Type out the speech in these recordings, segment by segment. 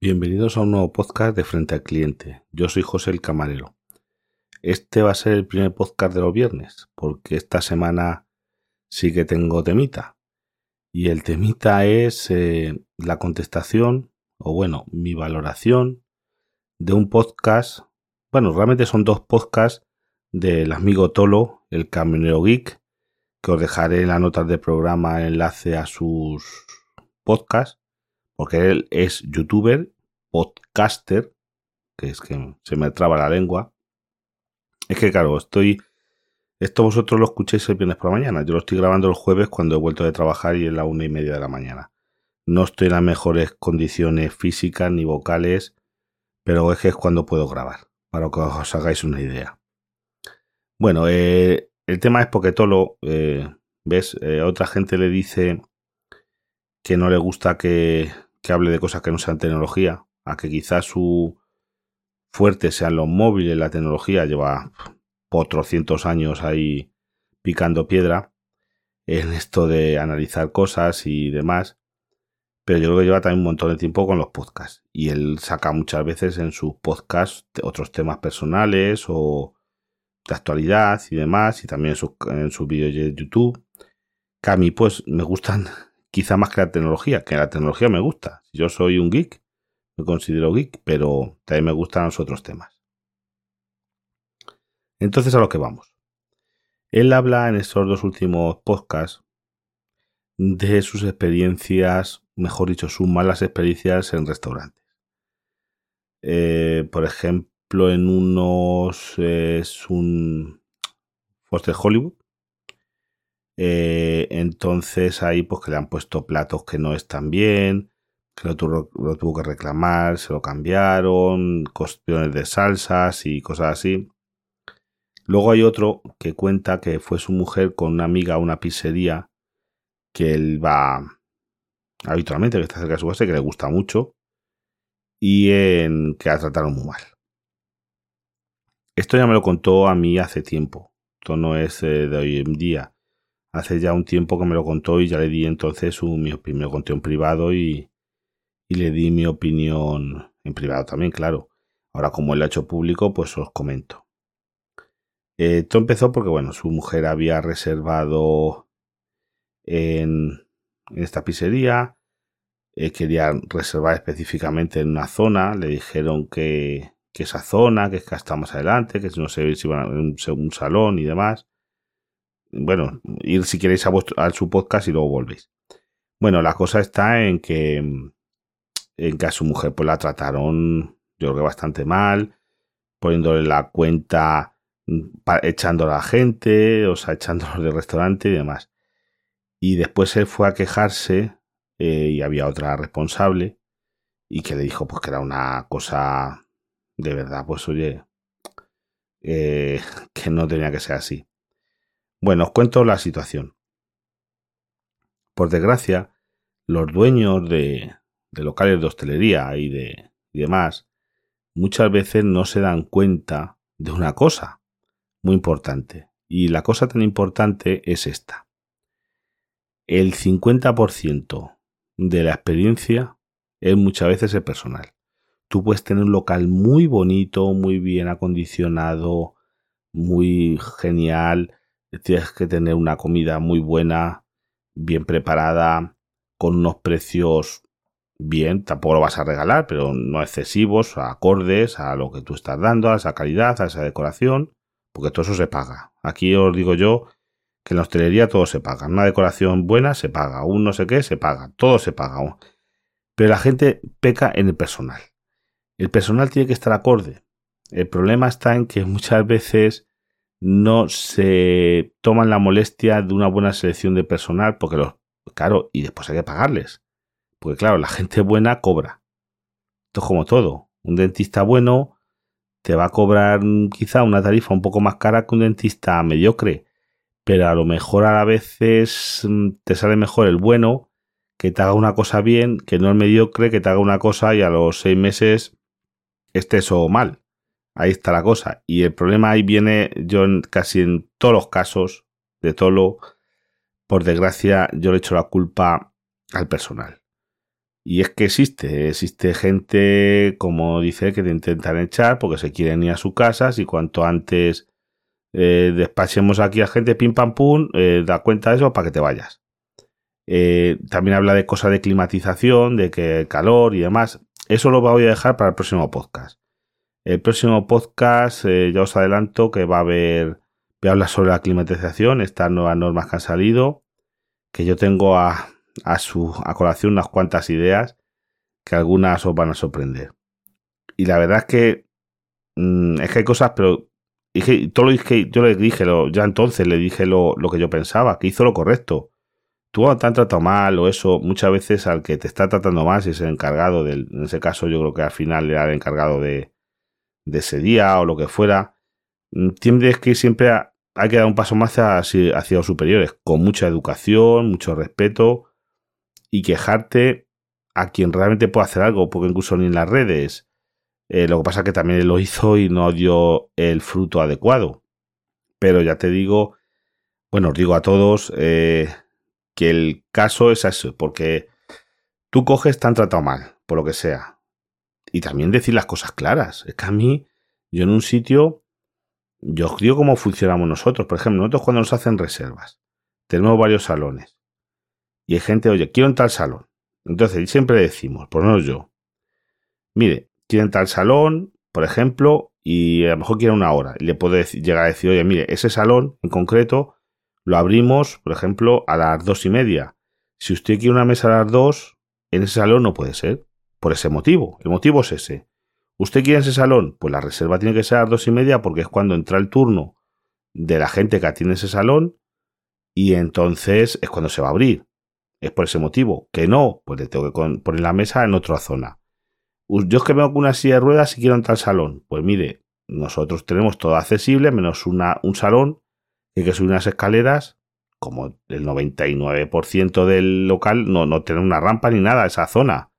Bienvenidos a un nuevo podcast de Frente al Cliente. Yo soy José el Camarero. Este va a ser el primer podcast de los viernes, porque esta semana sí que tengo temita. Y el temita es eh, la contestación, o bueno, mi valoración de un podcast. Bueno, realmente son dos podcasts del amigo Tolo, el camionero geek, que os dejaré en las notas del programa enlace a sus podcasts, porque él es youtuber, podcaster, que es que se me traba la lengua. Es que claro, estoy... Esto vosotros lo escuchéis el viernes por la mañana. Yo lo estoy grabando el jueves cuando he vuelto de trabajar y es la una y media de la mañana. No estoy en las mejores condiciones físicas ni vocales, pero es que es cuando puedo grabar, para que os hagáis una idea. Bueno, eh, el tema es porque Tolo, eh, ¿ves? Eh, otra gente le dice que no le gusta que, que hable de cosas que no sean tecnología, a que quizás su fuerte sean los móviles, la tecnología, lleva otros años ahí picando piedra en esto de analizar cosas y demás. Pero yo creo que lleva también un montón de tiempo con los podcasts. Y él saca muchas veces en sus podcasts otros temas personales o de actualidad y demás, y también en sus, vídeos de YouTube, que a mí pues me gustan quizá más que la tecnología, que la tecnología me gusta. Yo soy un geek, me considero geek, pero también me gustan los otros temas. Entonces a lo que vamos. Él habla en estos dos últimos podcasts de sus experiencias, mejor dicho, sus malas experiencias en restaurantes. Eh, por ejemplo, en unos es un Foster Hollywood. Eh, entonces ahí pues que le han puesto platos que no están bien, que lo tuvo, lo tuvo, que reclamar, se lo cambiaron, cuestiones de salsas y cosas así. Luego hay otro que cuenta que fue su mujer con una amiga a una pizzería que él va habitualmente, que está cerca de su casa que le gusta mucho y en que la trataron muy mal. Esto ya me lo contó a mí hace tiempo. Esto no es eh, de hoy en día. Hace ya un tiempo que me lo contó y ya le di entonces mi opinión. En privado y, le di mi opinión en privado también, claro. Ahora como él lo ha hecho público, pues os comento. Eh, esto empezó porque, bueno, su mujer había reservado en, esta pizzería. Eh, quería reservar específicamente en una zona. Le dijeron que, que esa zona, que es que está más adelante, que no sé si van a un, un salón y demás. Bueno, ir si queréis a, a su podcast y luego volvéis. Bueno, la cosa está en que, en que a su mujer pues la trataron, yo creo que bastante mal, poniéndole la cuenta, echando a la gente, o sea, echándolos del restaurante y demás. Y después él fue a quejarse eh, y había otra responsable y que le dijo pues que era una cosa de verdad, pues oye, eh, que no tenía que ser así. Bueno, os cuento la situación. Por desgracia, los dueños de, locales de hostelería y de y demás muchas veces no se dan cuenta de una cosa muy importante. Y la cosa tan importante es esta. El 50% de la experiencia es muchas veces el personal tú puedes tener un local muy bonito, muy bien acondicionado, muy genial. Tienes que tener una comida muy buena, bien preparada, con unos precios bien, tampoco lo vas a regalar, pero no excesivos, acordes a lo que tú estás dando, a esa calidad, a esa decoración, porque todo eso se paga. Aquí os digo yo que en la hostelería todo se paga. Una decoración buena se paga, un no sé qué se paga, todo se paga. Pero la gente peca en el personal. El personal tiene que estar acorde. El problema está en que muchas veces no se toman la molestia de una buena selección de personal porque los, claro, y después hay que pagarles. Porque claro, la gente buena cobra. Esto es como todo. Un dentista bueno te va a cobrar quizá una tarifa un poco más cara que un dentista mediocre. Pero a lo mejor a veces mm, te sale mejor el bueno que te haga una cosa bien, que no el mediocre, que te haga una cosa y a los seis meses esté eso mal. Ahí está la cosa. Y el problema ahí viene, yo casi en todos los casos de Tolo, por desgracia, yo le echo la culpa al personal. Y es que existe, existe gente, como dice, que te intentan echar porque se quieren ir a sus casas y cuanto antes eh, despachemos aquí a gente pim pam pum, eh, da cuenta de eso para que te vayas. Eh, también habla de cosas de climatización, de que calor y demás. Eso lo voy a dejar para el próximo podcast. El próximo podcast, ya os adelanto que va a haber, voy a hablar sobre la climatización, estas nuevas normas que han salido, que yo tengo a, a su a colación unas cuantas ideas que algunas os van a sorprender. Y la verdad es que mm, es que hay cosas, pero dije, todo lo que yo le dije, lo, ya entonces le dije lo, lo, que yo pensaba, que hizo lo correcto. Tú te han tratado mal o eso, muchas veces al que te está tratando más es el encargado del, en ese caso yo creo que al final era el encargado de, de ese día o lo que fuera. Mm, tienes que siempre hay que dar un paso más hacia, hacia los superiores, con mucha educación, mucho respeto y quejarte a quien realmente puede hacer algo, porque incluso ni en las redes. Eh, lo que pasa es que también él lo hizo y no dio el fruto adecuado. Pero ya te digo, bueno, os digo a todos eh, que el caso es eso, porque tú coges, te han tratado mal, por lo que sea. Y también decir las cosas claras. Es que a mí, yo en un sitio, yo os digo cómo funcionamos nosotros. Por ejemplo, nosotros cuando nos hacen reservas, tenemos varios salones y hay gente, oye, quiero entrar al salón. Entonces, siempre decimos, por menos yo, mire, quiero entrar al salón, por ejemplo, y a lo mejor quiere una hora. Y le puedo llegar a decir, oye, mire, ese salón en concreto lo abrimos, por ejemplo, a las dos y media. Si usted quiere una mesa a las dos, en ese salón no puede ser. Por ese motivo. El motivo es ese. ¿Usted quiere ese salón? Pues la reserva tiene que ser a las dos y media porque es cuando entra el turno de la gente que atiende ese salón y entonces es cuando se va a abrir es por ese motivo. Que no, pues le tengo que poner la mesa en otra zona. Yo es que veo con una silla de ruedas y quiero entrar al salón. Pues mire, nosotros tenemos todo accesible, menos una, un salón, hay que subir unas escaleras, como el 99% del local no, no tiene una rampa ni nada, esa zona.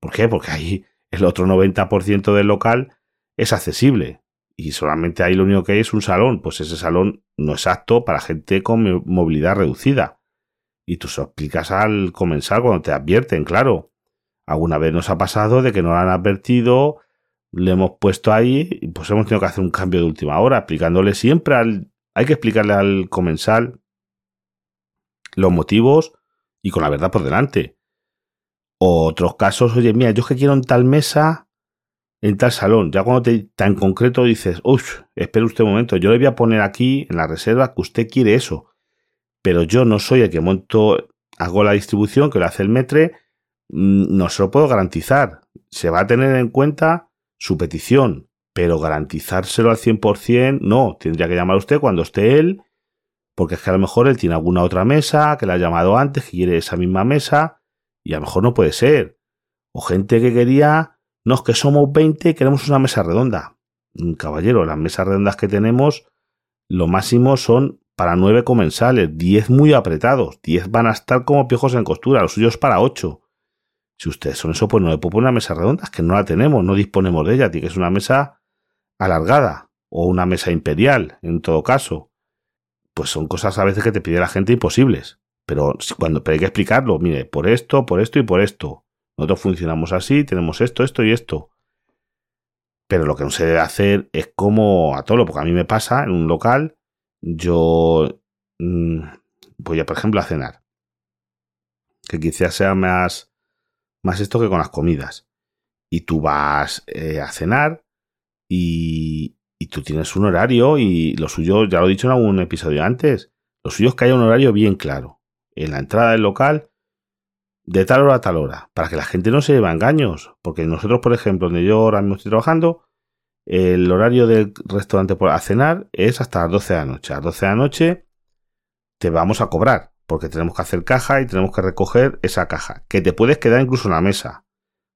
¿Por qué? Porque ahí el otro 90% del local es accesible. Y solamente ahí lo único que hay es un salón. Pues ese salón no es apto para gente con movilidad reducida y tú se lo explicas al comenzar cuando te advierten, claro. Alguna vez nos ha pasado de que no lo han advertido, le hemos puesto ahí y pues hemos tenido que hacer un cambio de última hora, explicándole siempre al... Hay que explicarle al comensal los motivos y con la verdad por delante. Otros casos, oye, mira, yo es que quiero en tal mesa, en tal salón. Ya cuando te tan concreto dices, uff, espere usted un momento, yo le voy a poner aquí en la reserva que usted quiere eso pero yo no soy el que monto, hago la distribución, que lo hace el metre, mm, no se lo puedo garantizar. Se va a tener en cuenta su petición, pero garantizárselo al 100% no, tendría que llamar a usted cuando esté él, porque es que a lo mejor él tiene alguna otra mesa, que le ha llamado antes, que quiere esa misma mesa, y a lo mejor no puede ser. O gente que quería, no, es que somos 20 y queremos una mesa redonda. Mm, caballero, las mesas redondas que tenemos, lo máximo son para nueve comensales, diez muy apretados, diez van a estar como piojos en costura, los suyos para ocho. Si ustedes son eso, pues no le puedo poner una mesa redonda, es que no la tenemos, no disponemos de ella, tiene que ser una mesa alargada o una mesa imperial, en todo caso. Pues son cosas a veces que te pide la gente imposibles. Pero cuando hay que explicarlo, mire, por esto, por esto y por esto. Nosotros funcionamos así, tenemos esto, esto y esto. Pero lo que no se debe hacer es como a todo, porque a mí me pasa en un local yo mm, voy a, por ejemplo, a cenar. Que quizás sea más, más esto que con las comidas. Y tú vas eh, a cenar y, tú tienes un horario y lo suyo, ya lo he dicho en algún episodio antes, lo suyo es que haya un horario bien claro. En la entrada del local, de tal hora a tal hora, para que la gente no se lleve engaños. Porque nosotros, por ejemplo, donde yo ahora mismo estoy trabajando, el horario del restaurante a cenar es hasta las 12 de la noche. A las 12 de la noche te vamos a cobrar, porque tenemos que hacer caja y tenemos que recoger esa caja, que te puedes quedar incluso en la mesa.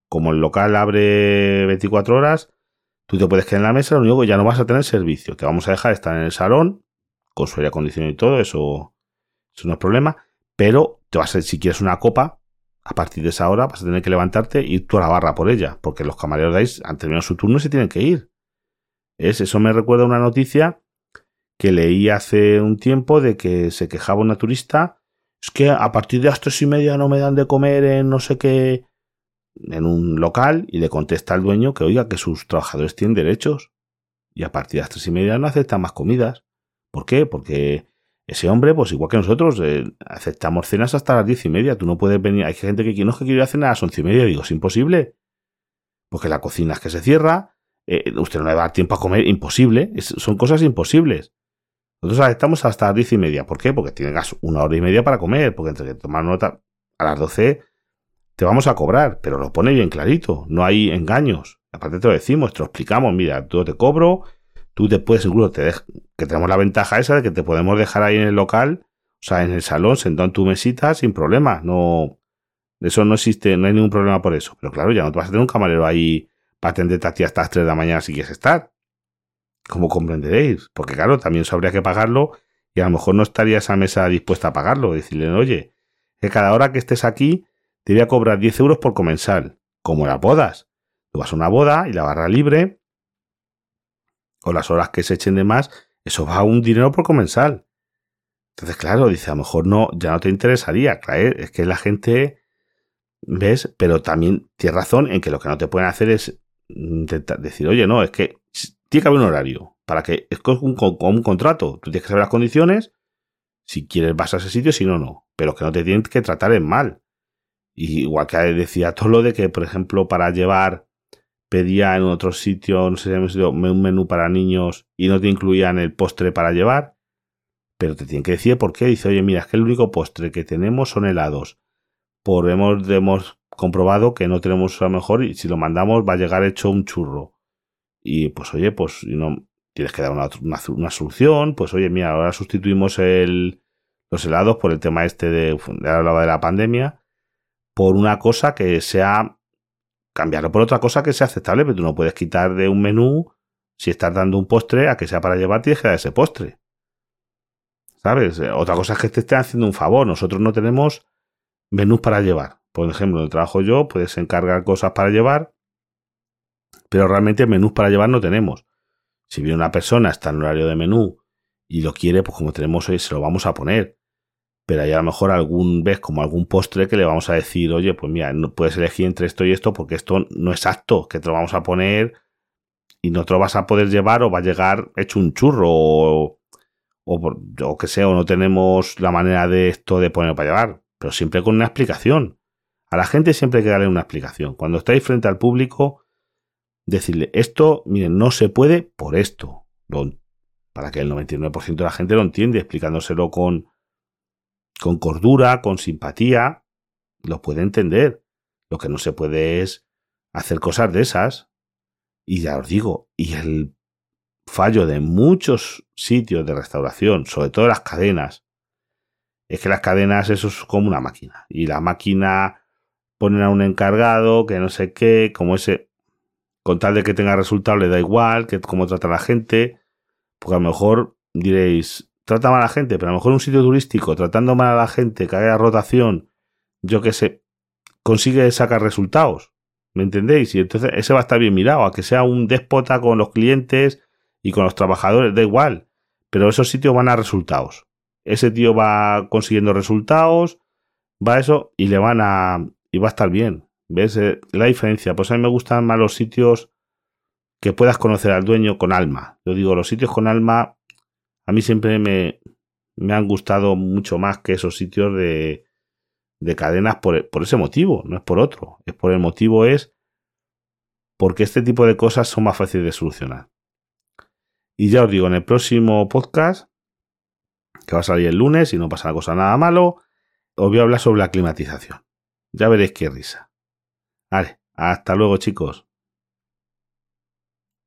Como el local abre 24 horas, tú te puedes quedar en la mesa, lo único que ya no vas a tener servicio. Te vamos a dejar estar en el salón, con su aire acondicionado y todo, eso, eso no es problema. Pero te vas a, si quieres una copa, a partir de esa hora vas a tener que levantarte y ir tú a la barra por ella, porque los camareros de ahí han terminado su turno y se tienen que ir. Es, eso me recuerda una noticia que leí hace un tiempo de que se quejaba una turista es que a partir de las tres y media no me dan de comer en no sé qué, en un local, y le contesta al dueño que oiga que sus trabajadores tienen derechos. Y a partir de las tres y media no aceptan más comidas. ¿Por qué? Porque ese hombre, pues igual que nosotros, eh, aceptamos cenas hasta las diez y media. Tú no puedes venir. Hay gente que no es que quiere ir a cenar a las once y media. Digo, es imposible. Porque la cocina es que se cierra. Eh, usted no le va a dar tiempo a comer. Imposible. son cosas imposibles. Nosotros estamos hasta las diez y media. ¿Por qué? Porque tienes una hora y media para comer. Porque entre que tomar nota a las doce te vamos a cobrar. Pero lo pone bien clarito. No hay engaños. Aparte te lo decimos, te lo explicamos. Mira, tú te cobro. Tú te puedes incluso, te que tenemos la ventaja esa de que te podemos dejar ahí en el local, o sea, en el salón, sentado en tu mesita sin problema. No, eso no existe, no hay ningún problema por eso. Pero claro, ya no te vas a tener un camarero ahí para atenderte a ti hasta las 3 de la mañana si quieres estar como comprenderéis, porque claro, también eso habría que pagarlo y a lo mejor no estaría esa mesa dispuesta a pagarlo. Decirle, oye, que cada hora que estés aquí te voy a cobrar 10 euros por comensal, como las bodas. Tú vas a una boda y la barra libre, o las horas que se echen de más, eso va a un dinero por comensal. Entonces, claro, dice, a lo mejor no, ya no te interesaría. Claro, es que la gente, ¿ves? Pero también tienes razón en que lo que no te pueden hacer es decir, oye, no, es que tiene que haber un horario para que es como un, un, contrato. Tú tienes que saber las condiciones. Si quieres vas a ese sitio, si no, no. Pero que no te tienen que tratar en mal. Y igual que decía todo lo de que, por ejemplo, para llevar, pedía en otro sitio, no sé si un menú para niños y no te incluían el postre para llevar. Pero te tienen que decir por qué. Dice, oye, mira, es que el único postre que tenemos son helados. Por hemos, hemos comprobado que no tenemos a lo mejor y si lo mandamos va a llegar hecho un churro y pues oye, pues no tienes que dar una, una, solución, pues oye, mira, ahora sustituimos el, los helados por el tema este de, de la pandemia, por una cosa que sea, cambiarlo por otra cosa que sea aceptable, pero tú no puedes quitar de un menú, si estás dando un postre, a que sea para llevar, que dar ese postre. ¿Sabes? Otra cosa es que te estén haciendo un favor. Nosotros no tenemos menús para llevar. Por ejemplo, donde trabajo yo, puedes encargar cosas para llevar pero realmente menús para llevar no tenemos. Si viene una persona, está en horario de menú y lo quiere, pues como tenemos hoy, se lo vamos a poner. Pero hay a lo mejor algún vez como algún postre que le vamos a decir, oye, pues mira, no puedes elegir entre esto y esto porque esto no es apto, que te lo vamos a poner y no te lo vas a poder llevar o va a llegar hecho un churro o, o, que sea, o no tenemos la manera de esto de ponerlo para llevar, pero siempre con una explicación. A la gente siempre hay que darle una explicación. Cuando estáis frente al público, decirle, esto, miren, no se puede por esto. para que el 99% de la gente lo entiende, explicándoselo con, con cordura, con simpatía, lo puede entender. Lo que no se puede es hacer cosas de esas. Y ya os digo, y el fallo de muchos sitios de restauración, sobre todo las cadenas, es que las cadenas eso es como una máquina. Y la máquina ponen a un encargado que no sé qué, como ese con tal de que tenga resultado le da igual que cómo trata la gente, porque a lo mejor diréis, trata mal a la gente, pero a lo mejor un sitio turístico, tratando mal a la gente, que haya rotación, yo qué sé, consigue sacar resultados, ¿me entendéis? Y entonces ese va a estar bien mirado, a que sea un déspota con los clientes y con los trabajadores, da igual, pero esos sitios van a resultados. Ese tío va consiguiendo resultados, va a eso y le van a... y va a estar bien. ¿Ves eh, la diferencia? Pues a mí me gustan más los sitios que puedas conocer al dueño con alma. Yo digo, los sitios con alma a mí siempre me, han gustado mucho más que esos sitios de, de cadenas por, ese motivo, no es por otro. Es por el motivo es porque este tipo de cosas son más fáciles de solucionar. Y ya os digo, en el próximo podcast, que va a salir el lunes y no pasa nada malo, os voy a hablar sobre la climatización. Ya veréis qué risa. Vale, hasta luego chicos.